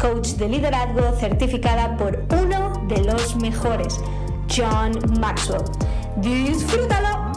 coach de liderazgo certificada por uno de los mejores, John Maxwell. ¡Disfrútalo!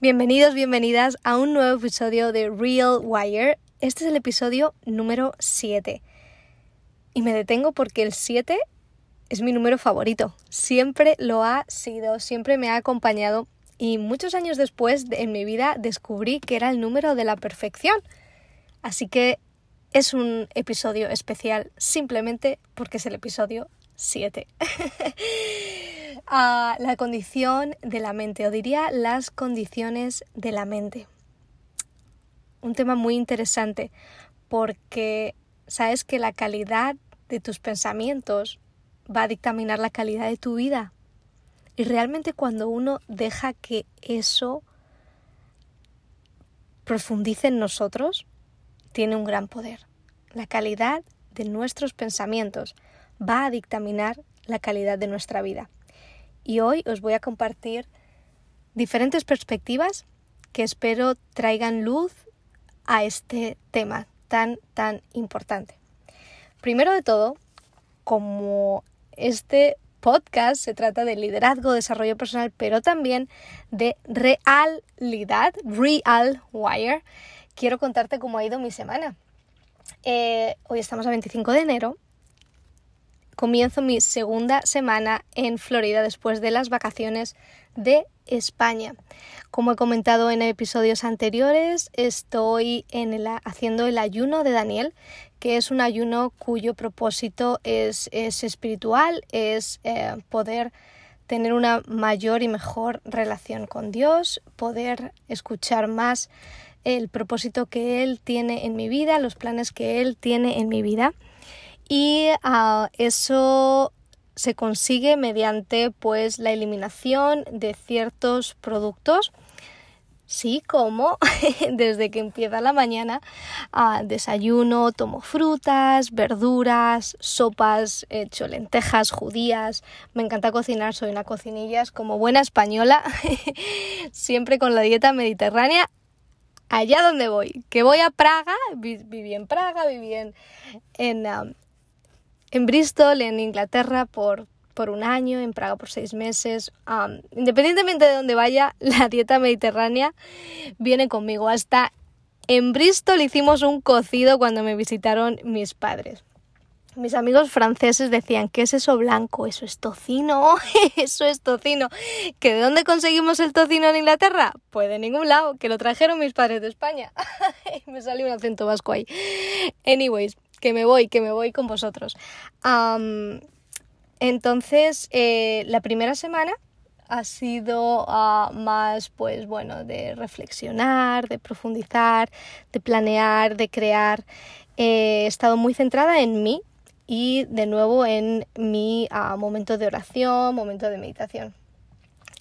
Bienvenidos, bienvenidas a un nuevo episodio de Real Wire. Este es el episodio número 7. Y me detengo porque el 7 es mi número favorito. Siempre lo ha sido, siempre me ha acompañado y muchos años después en mi vida descubrí que era el número de la perfección. Así que es un episodio especial simplemente porque es el episodio 7. Ah, la condición de la mente, o diría las condiciones de la mente. Un tema muy interesante porque sabes que la calidad de tus pensamientos va a dictaminar la calidad de tu vida. Y realmente cuando uno deja que eso profundice en nosotros, tiene un gran poder. La calidad de nuestros pensamientos va a dictaminar la calidad de nuestra vida. Y hoy os voy a compartir diferentes perspectivas que espero traigan luz a este tema tan, tan importante. Primero de todo, como este podcast se trata de liderazgo, desarrollo personal, pero también de realidad, real wire. Quiero contarte cómo ha ido mi semana. Eh, hoy estamos a 25 de enero. Comienzo mi segunda semana en Florida después de las vacaciones de España. Como he comentado en episodios anteriores, estoy haciendo el ayuno de Daniel, que es un ayuno cuyo propósito es, espiritual, es eh, poder tener una mayor y mejor relación con Dios, poder escuchar más el propósito que Él tiene en mi vida, los planes que Él tiene en mi vida. Y ah, eso se consigue mediante pues la eliminación de ciertos productos Sí, como desde que empieza la mañana ah, desayuno, tomo frutas, verduras, sopas, he hecho lentejas, judías. Me encanta cocinar, soy una cocinilla, como buena española, siempre con la dieta mediterránea. Allá donde voy, que voy a Praga, viví en Praga, viví en, en, ah, en Bristol, en Inglaterra, por, por un año, en Praga por seis meses. independientemente de dónde vaya, la dieta mediterránea viene conmigo. Hasta en Bristol hicimos un cocido cuando me visitaron mis padres. Mis amigos franceses decían, ¿qué es eso blanco? Eso es tocino, eso es tocino. ¿Que de dónde conseguimos el tocino en Inglaterra? Pues de ningún lado, que lo trajeron mis padres de España. me salió un acento vasco ahí. Anyways, que me voy, que me voy con vosotros. Entonces, eh, la primera semana ha sido ah, más, pues bueno, de reflexionar, de profundizar, de planear, de crear. he estado muy centrada en mí y de nuevo en mi ah, momento de oración, momento de meditación.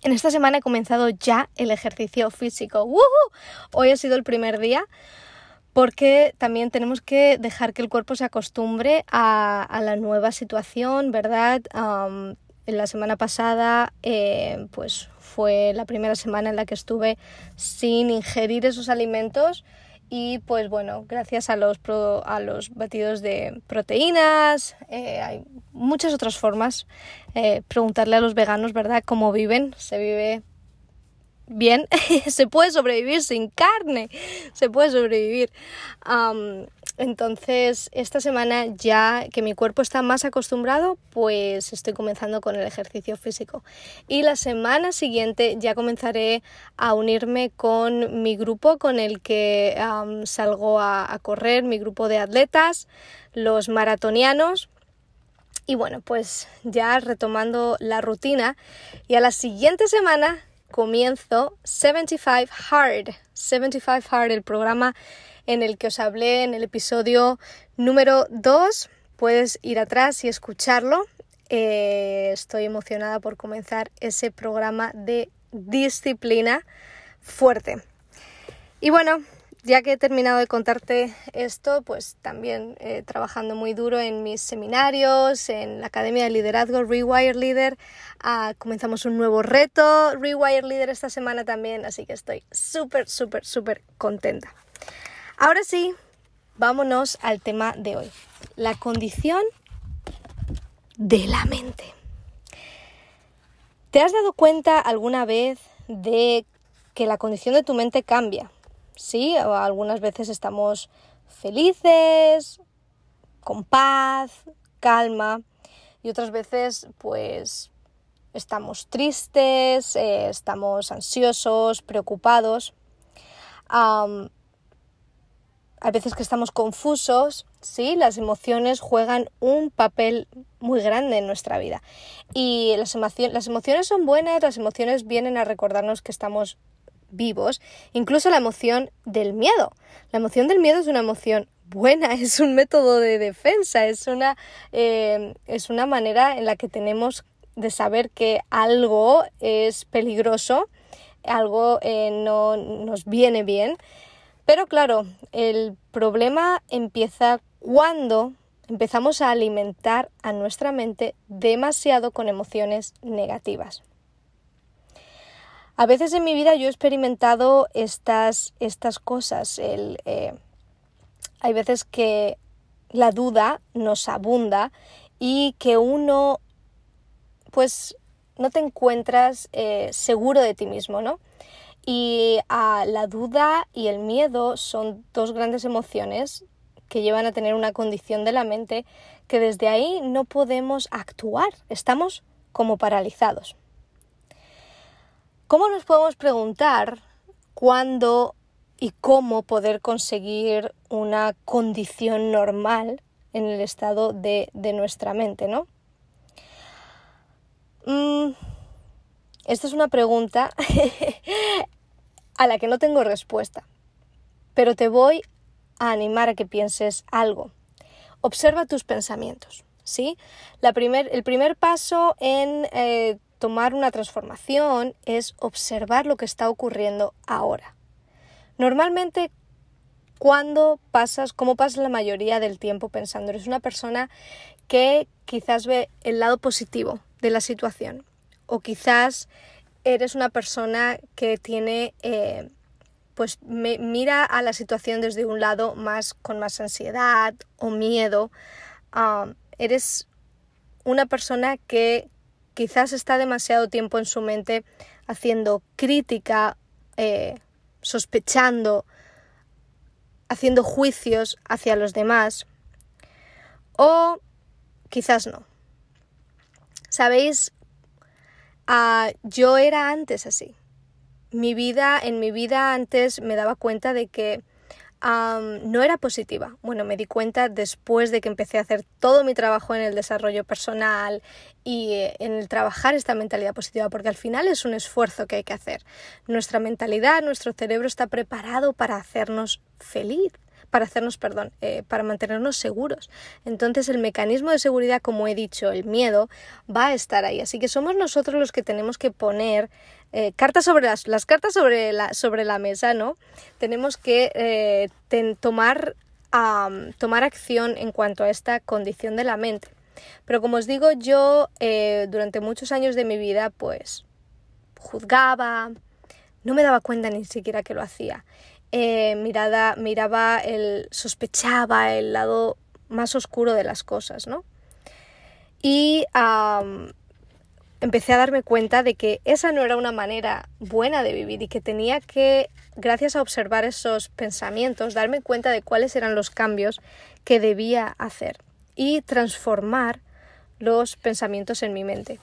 En esta semana he comenzado ya el ejercicio físico. Hoy ha sido el primer día porque también tenemos que dejar que el cuerpo se acostumbre a, la nueva situación, ¿verdad? en la semana pasada, eh, pues fue la primera semana en la que estuve sin ingerir esos alimentos y pues bueno, gracias a los, los batidos de proteínas, eh, hay muchas otras formas. Eh, preguntarle a los veganos, ¿verdad?, cómo viven. Se vive bien, se puede sobrevivir sin carne, se puede sobrevivir. Entonces, esta semana ya que mi cuerpo está más acostumbrado, pues estoy comenzando con el ejercicio físico. Y la semana siguiente ya comenzaré a unirme con mi grupo con el que salgo a, correr, mi grupo de atletas, los maratonianos. Y bueno, pues ya retomando la rutina. Y a la siguiente semana comienzo 75 Hard. 75 Hard, el programa en el que os hablé en el episodio número 2. Puedes ir atrás y escucharlo. Eh, estoy emocionada por comenzar ese programa de disciplina fuerte. Y bueno, ya que he terminado de contarte esto, pues también eh, trabajando muy duro en mis seminarios, en la Academia de Liderazgo Rewire Leader. Ah, comenzamos un nuevo reto Rewire Leader esta semana también, así que estoy súper, súper, súper contenta. Ahora sí, vámonos al tema de hoy. La condición de la mente. ¿Te has dado cuenta alguna vez de que la condición de tu mente cambia? Sí, algunas veces estamos felices, con paz, calma, y otras veces pues estamos tristes, eh, estamos ansiosos, preocupados. A veces que estamos confusos, sí, las emociones juegan un papel muy grande en nuestra vida. Y las, las emociones son buenas, las emociones vienen a recordarnos que estamos vivos, incluso la emoción del miedo. La emoción del miedo es una emoción buena, es un método de defensa, es una, eh, es una manera en la que tenemos de saber que algo es peligroso, algo eh, no nos viene bien pero claro, el problema empieza cuando empezamos a alimentar a nuestra mente demasiado con emociones negativas. A veces en mi vida yo he experimentado estas, estas cosas. Eh, hay veces que la duda nos abunda y que uno pues no te encuentras eh, seguro de ti mismo, ¿no? Y la duda y el miedo son dos grandes emociones que llevan a tener una condición de la mente que desde ahí no podemos actuar, estamos como paralizados. ¿Cómo nos podemos preguntar cuándo y cómo poder conseguir una condición normal en el estado de, nuestra mente, ¿no? Mm, esta es una pregunta a la que no tengo respuesta. Pero te voy a animar a que pienses algo. Observa tus pensamientos. ¿sí? La primer, el primer paso en eh, tomar una transformación es observar lo que está ocurriendo ahora. Normalmente, cuando pasas, cómo pasas la mayoría del tiempo pensando? Eres una persona que quizás ve el lado positivo de la situación o quizás eres una persona que tiene, eh, pues mira a la situación desde un lado más con más ansiedad o miedo. Um, eres una persona que quizás está demasiado tiempo en su mente haciendo crítica, eh, sospechando, haciendo juicios hacia los demás. O quizás no. ¿Sabéis Ah, yo era antes así. Mi vida, en mi vida antes me daba cuenta de que no era positiva. Bueno, me di cuenta después de que empecé a hacer todo mi trabajo en el desarrollo personal y eh, en el trabajar esta mentalidad positiva, porque al final es un esfuerzo que hay que hacer. Nuestra mentalidad, nuestro cerebro está preparado para hacernos feliz para hacernos, perdón, eh, para mantenernos seguros. Entonces el mecanismo de seguridad, como he dicho, el miedo, va a estar ahí. Así que somos nosotros los que tenemos que poner eh, cartas sobre las, las cartas sobre la, sobre la mesa, ¿no? Tenemos que eh, tomar, tomar acción en cuanto a esta condición de la mente. Pero como os digo, yo durante muchos años de mi vida, pues juzgaba, no me daba cuenta ni siquiera que lo hacía. Eh, mirada, miraba el, sospechaba el lado más oscuro de las cosas, ¿no? Y empecé a darme cuenta de que esa no era una manera buena de vivir y que tenía que, gracias a observar esos pensamientos, darme cuenta de cuáles eran los cambios que debía hacer y transformar los pensamientos en mi mente.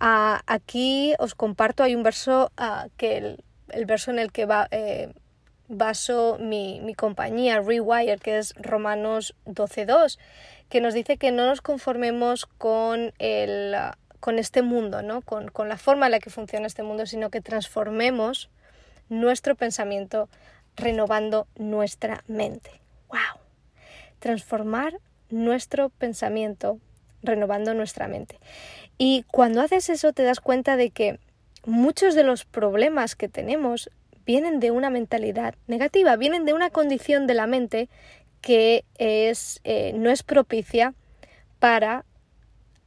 Ah, aquí os comparto, hay un verso ah, que el, verso en el que va, eh, baso mi, mi, compañía, Rewire, que es Romanos 12.2, que nos dice que no nos conformemos con, el, con este mundo, ¿no? Con, con la forma en la que funciona este mundo, sino que transformemos nuestro pensamiento renovando nuestra mente. ¡Wow! Transformar nuestro pensamiento renovando nuestra mente. Y cuando haces eso te das cuenta de que muchos de los problemas que tenemos vienen de una mentalidad negativa, vienen de una condición de la mente que es, eh, no es propicia para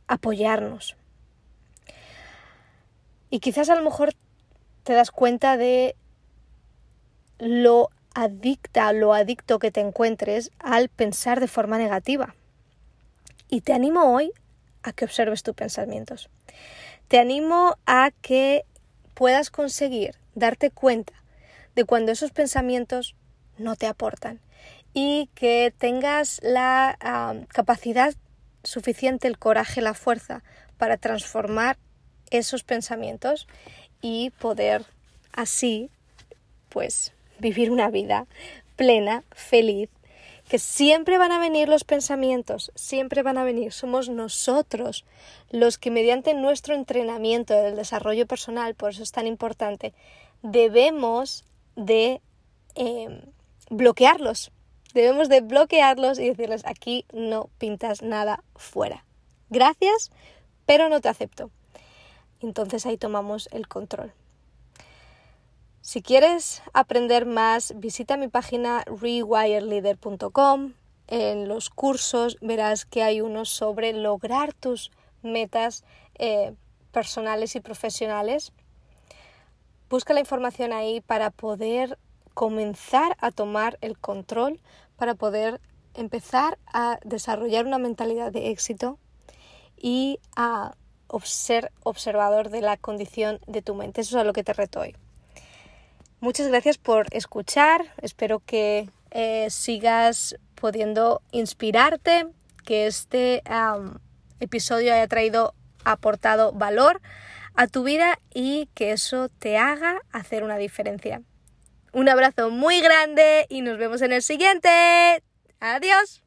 apoyarnos. Y quizás a lo mejor te das cuenta de lo adicta, lo adicto que te encuentres al pensar de forma negativa. Y te animo hoy a que observes tus pensamientos. Te animo a que puedas conseguir darte cuenta de cuando esos pensamientos no te aportan y que tengas la capacidad suficiente, el coraje, la fuerza para transformar esos pensamientos y poder así pues vivir una vida plena, feliz, que siempre van a venir los pensamientos, siempre van a venir. Somos nosotros los que mediante nuestro entrenamiento del desarrollo personal, por eso es tan importante, debemos de em, bloquearlos. Debemos de bloquearlos y decirles aquí no pintas nada fuera. Gracias, pero no te acepto. Entonces ahí tomamos el control. Si quieres aprender más, visita mi página rewireleader.com. En los cursos verás que hay unos sobre lograr tus metas eh, personales y profesionales. Busca la información ahí para poder comenzar a tomar el control, para poder empezar a desarrollar una mentalidad de éxito y a ser observador de la condición de tu mente. Eso es a lo que te reto hoy. Muchas gracias por escuchar. Espero que eh, sigas pudiendo inspirarte, que este episodio haya traído, aportado valor a tu vida y que eso te haga hacer una diferencia. Un abrazo muy grande y nos vemos en el siguiente. Adiós.